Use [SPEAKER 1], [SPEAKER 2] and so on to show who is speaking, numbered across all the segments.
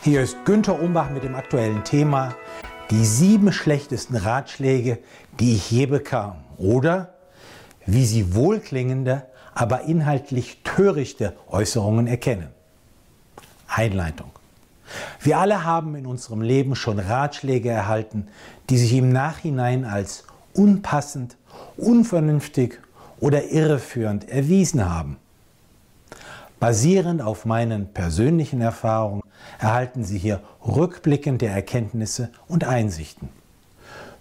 [SPEAKER 1] Hier ist Günter Umbach mit dem aktuellen Thema die sieben schlechtesten Ratschläge, die ich je bekam. Oder wie Sie wohlklingende, aber inhaltlich törichte Äußerungen erkennen. Einleitung. Wir alle haben in unserem Leben schon Ratschläge erhalten, die sich im Nachhinein als unpassend, unvernünftig oder irreführend erwiesen haben. Basierend auf meinen persönlichen Erfahrungen erhalten Sie hier rückblickende Erkenntnisse und Einsichten.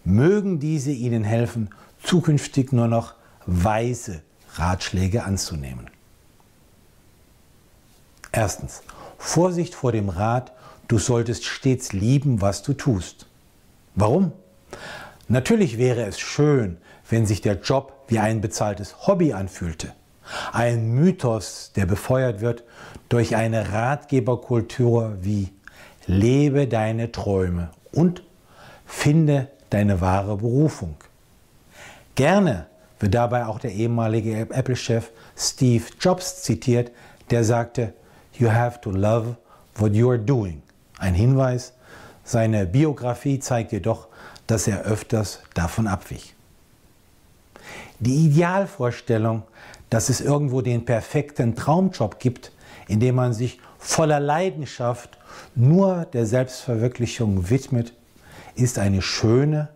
[SPEAKER 1] Mögen diese Ihnen helfen, zukünftig nur noch weise Ratschläge anzunehmen. Erstens. Vorsicht vor dem Rat, du solltest stets lieben, was du tust. Warum? Natürlich wäre es schön, wenn sich der Job wie ein bezahltes Hobby anfühlte. Ein Mythos, der befeuert wird durch eine Ratgeberkultur wie lebe deine Träume und finde deine wahre Berufung. Gerne wird dabei auch der ehemalige Apple-Chef Steve Jobs zitiert, der sagte, You have to love what you are doing. Ein Hinweis, seine Biografie zeigt jedoch, dass er öfters davon abwich. Die Idealvorstellung, dass es irgendwo den perfekten Traumjob gibt, in dem man sich voller Leidenschaft nur der Selbstverwirklichung widmet, ist eine schöne,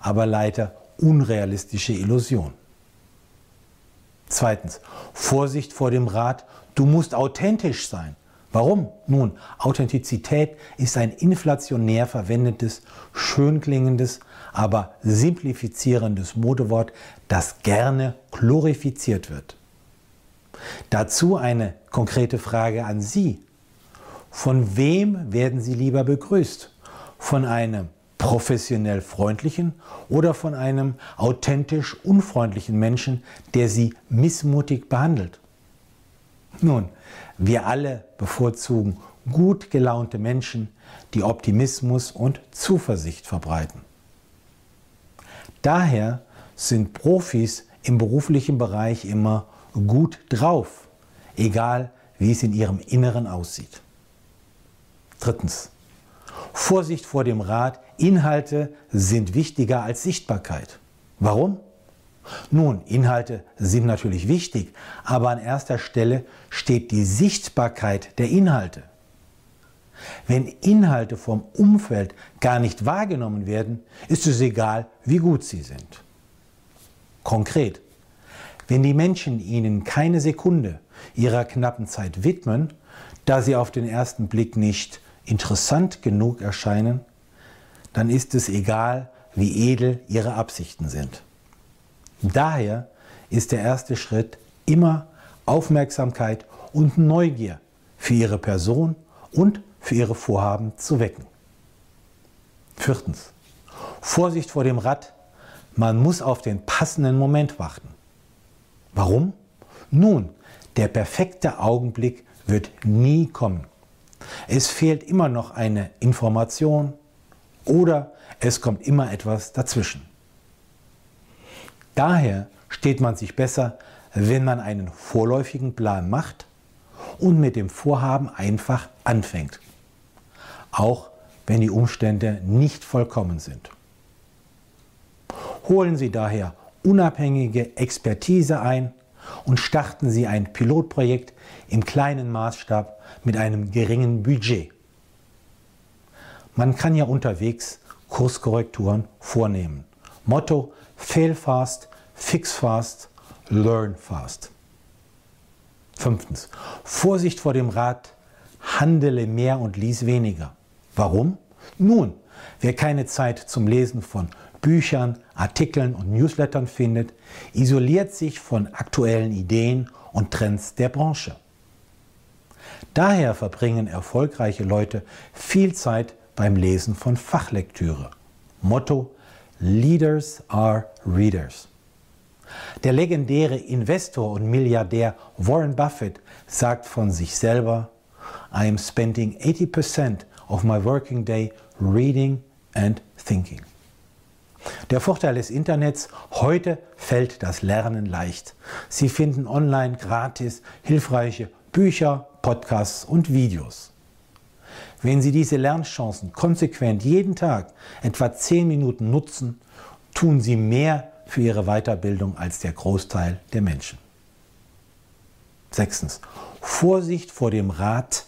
[SPEAKER 1] aber leider unrealistische Illusion. Zweitens, Vorsicht vor dem Rat, du musst authentisch sein. Warum? Nun, Authentizität ist ein inflationär verwendetes, schön klingendes, aber simplifizierendes Modewort, das gerne glorifiziert wird. Dazu eine konkrete Frage an Sie. Von wem werden Sie lieber begrüßt? Von einem professionell freundlichen oder von einem authentisch unfreundlichen Menschen, der Sie missmutig behandelt? Nun, wir alle bevorzugen gut gelaunte Menschen, die Optimismus und Zuversicht verbreiten. Daher sind Profis im beruflichen Bereich immer gut drauf, egal wie es in ihrem Inneren aussieht. Drittens. Vorsicht vor dem Rat, Inhalte sind wichtiger als Sichtbarkeit. Warum? Nun, Inhalte sind natürlich wichtig, aber an erster Stelle steht die Sichtbarkeit der Inhalte. Wenn Inhalte vom Umfeld gar nicht wahrgenommen werden, ist es egal, wie gut sie sind. Konkret, wenn die Menschen ihnen keine Sekunde ihrer knappen Zeit widmen, da sie auf den ersten Blick nicht interessant genug erscheinen, dann ist es egal, wie edel ihre Absichten sind. Daher ist der erste Schritt immer Aufmerksamkeit und Neugier für ihre Person und für ihre Vorhaben zu wecken. Viertens. Vorsicht vor dem Rad. Man muss auf den passenden Moment warten. Warum? Nun, der perfekte Augenblick wird nie kommen. Es fehlt immer noch eine Information oder es kommt immer etwas dazwischen. Daher steht man sich besser, wenn man einen vorläufigen Plan macht und mit dem Vorhaben einfach anfängt. Auch wenn die Umstände nicht vollkommen sind. Holen Sie daher unabhängige Expertise ein und starten Sie ein Pilotprojekt im kleinen Maßstab mit einem geringen Budget. Man kann ja unterwegs Kurskorrekturen vornehmen. Motto Fail fast, fix fast, learn fast. Fünftens. Vorsicht vor dem Rat, handele mehr und lies weniger. Warum? Nun, wer keine Zeit zum Lesen von Büchern, Artikeln und Newslettern findet, isoliert sich von aktuellen Ideen und Trends der Branche. Daher verbringen erfolgreiche Leute viel Zeit beim Lesen von Fachlektüre. Motto Leaders are Readers. Der legendäre Investor und Milliardär Warren Buffett sagt von sich selber, I am spending 80% of my working day reading and thinking. Der Vorteil des Internets, heute fällt das Lernen leicht. Sie finden online gratis hilfreiche Bücher, Podcasts und Videos. Wenn Sie diese Lernchancen konsequent jeden Tag etwa 10 Minuten nutzen, tun Sie mehr für Ihre Weiterbildung als der Großteil der Menschen. Sechstens. Vorsicht vor dem Rat,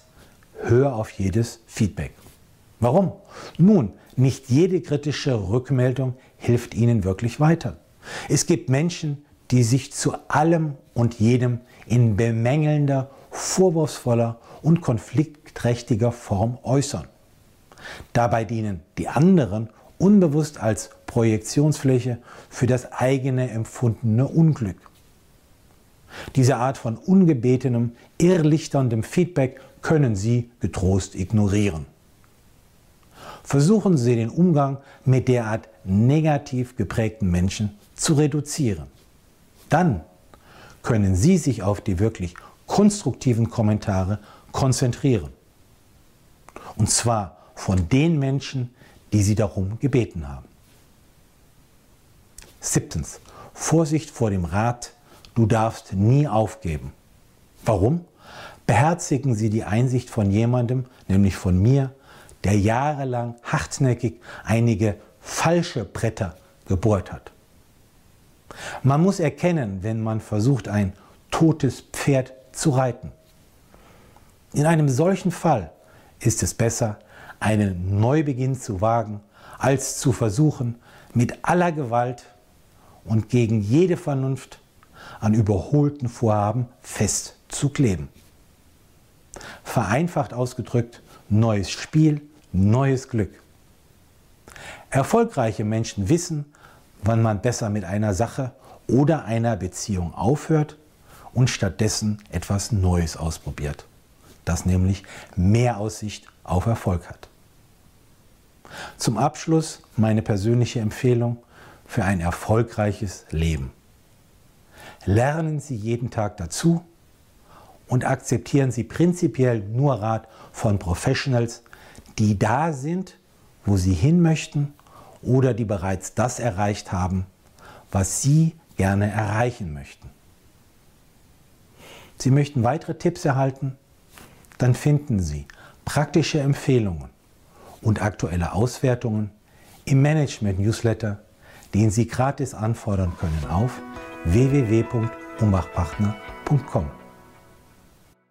[SPEAKER 1] hör auf jedes Feedback. Warum? Nun, nicht jede kritische Rückmeldung hilft Ihnen wirklich weiter. Es gibt Menschen, die sich zu allem und jedem in bemängelnder, vorwurfsvoller und konfliktträchtiger Form äußern. Dabei dienen die anderen unbewusst als Projektionsfläche für das eigene empfundene Unglück. Diese Art von ungebetenem, irrlichterndem Feedback können Sie getrost ignorieren. Versuchen Sie den Umgang mit derart negativ geprägten Menschen zu reduzieren. Dann können Sie sich auf die wirklich konstruktiven Kommentare konzentrieren. Und zwar von den Menschen, die Sie darum gebeten haben. Siebtens. Vorsicht vor dem Rat, du darfst nie aufgeben. Warum? Beherzigen Sie die Einsicht von jemandem, nämlich von mir, der jahrelang hartnäckig einige falsche Bretter gebohrt hat. Man muss erkennen, wenn man versucht, ein totes Pferd zu reiten. In einem solchen Fall ist es besser, einen Neubeginn zu wagen, als zu versuchen, mit aller Gewalt und gegen jede Vernunft an überholten Vorhaben festzukleben. Vereinfacht ausgedrückt, neues Spiel, neues Glück. Erfolgreiche Menschen wissen, wann man besser mit einer Sache oder einer Beziehung aufhört und stattdessen etwas Neues ausprobiert, das nämlich mehr Aussicht auf Erfolg hat. Zum Abschluss meine persönliche Empfehlung für ein erfolgreiches Leben. Lernen Sie jeden Tag dazu und akzeptieren Sie prinzipiell nur Rat von Professionals, die da sind, wo Sie hin möchten oder die bereits das erreicht haben, was Sie gerne erreichen möchten. Sie möchten weitere Tipps erhalten? Dann finden Sie praktische Empfehlungen und aktuelle Auswertungen im Management-Newsletter, den Sie gratis anfordern können auf www.umbachpartner.com.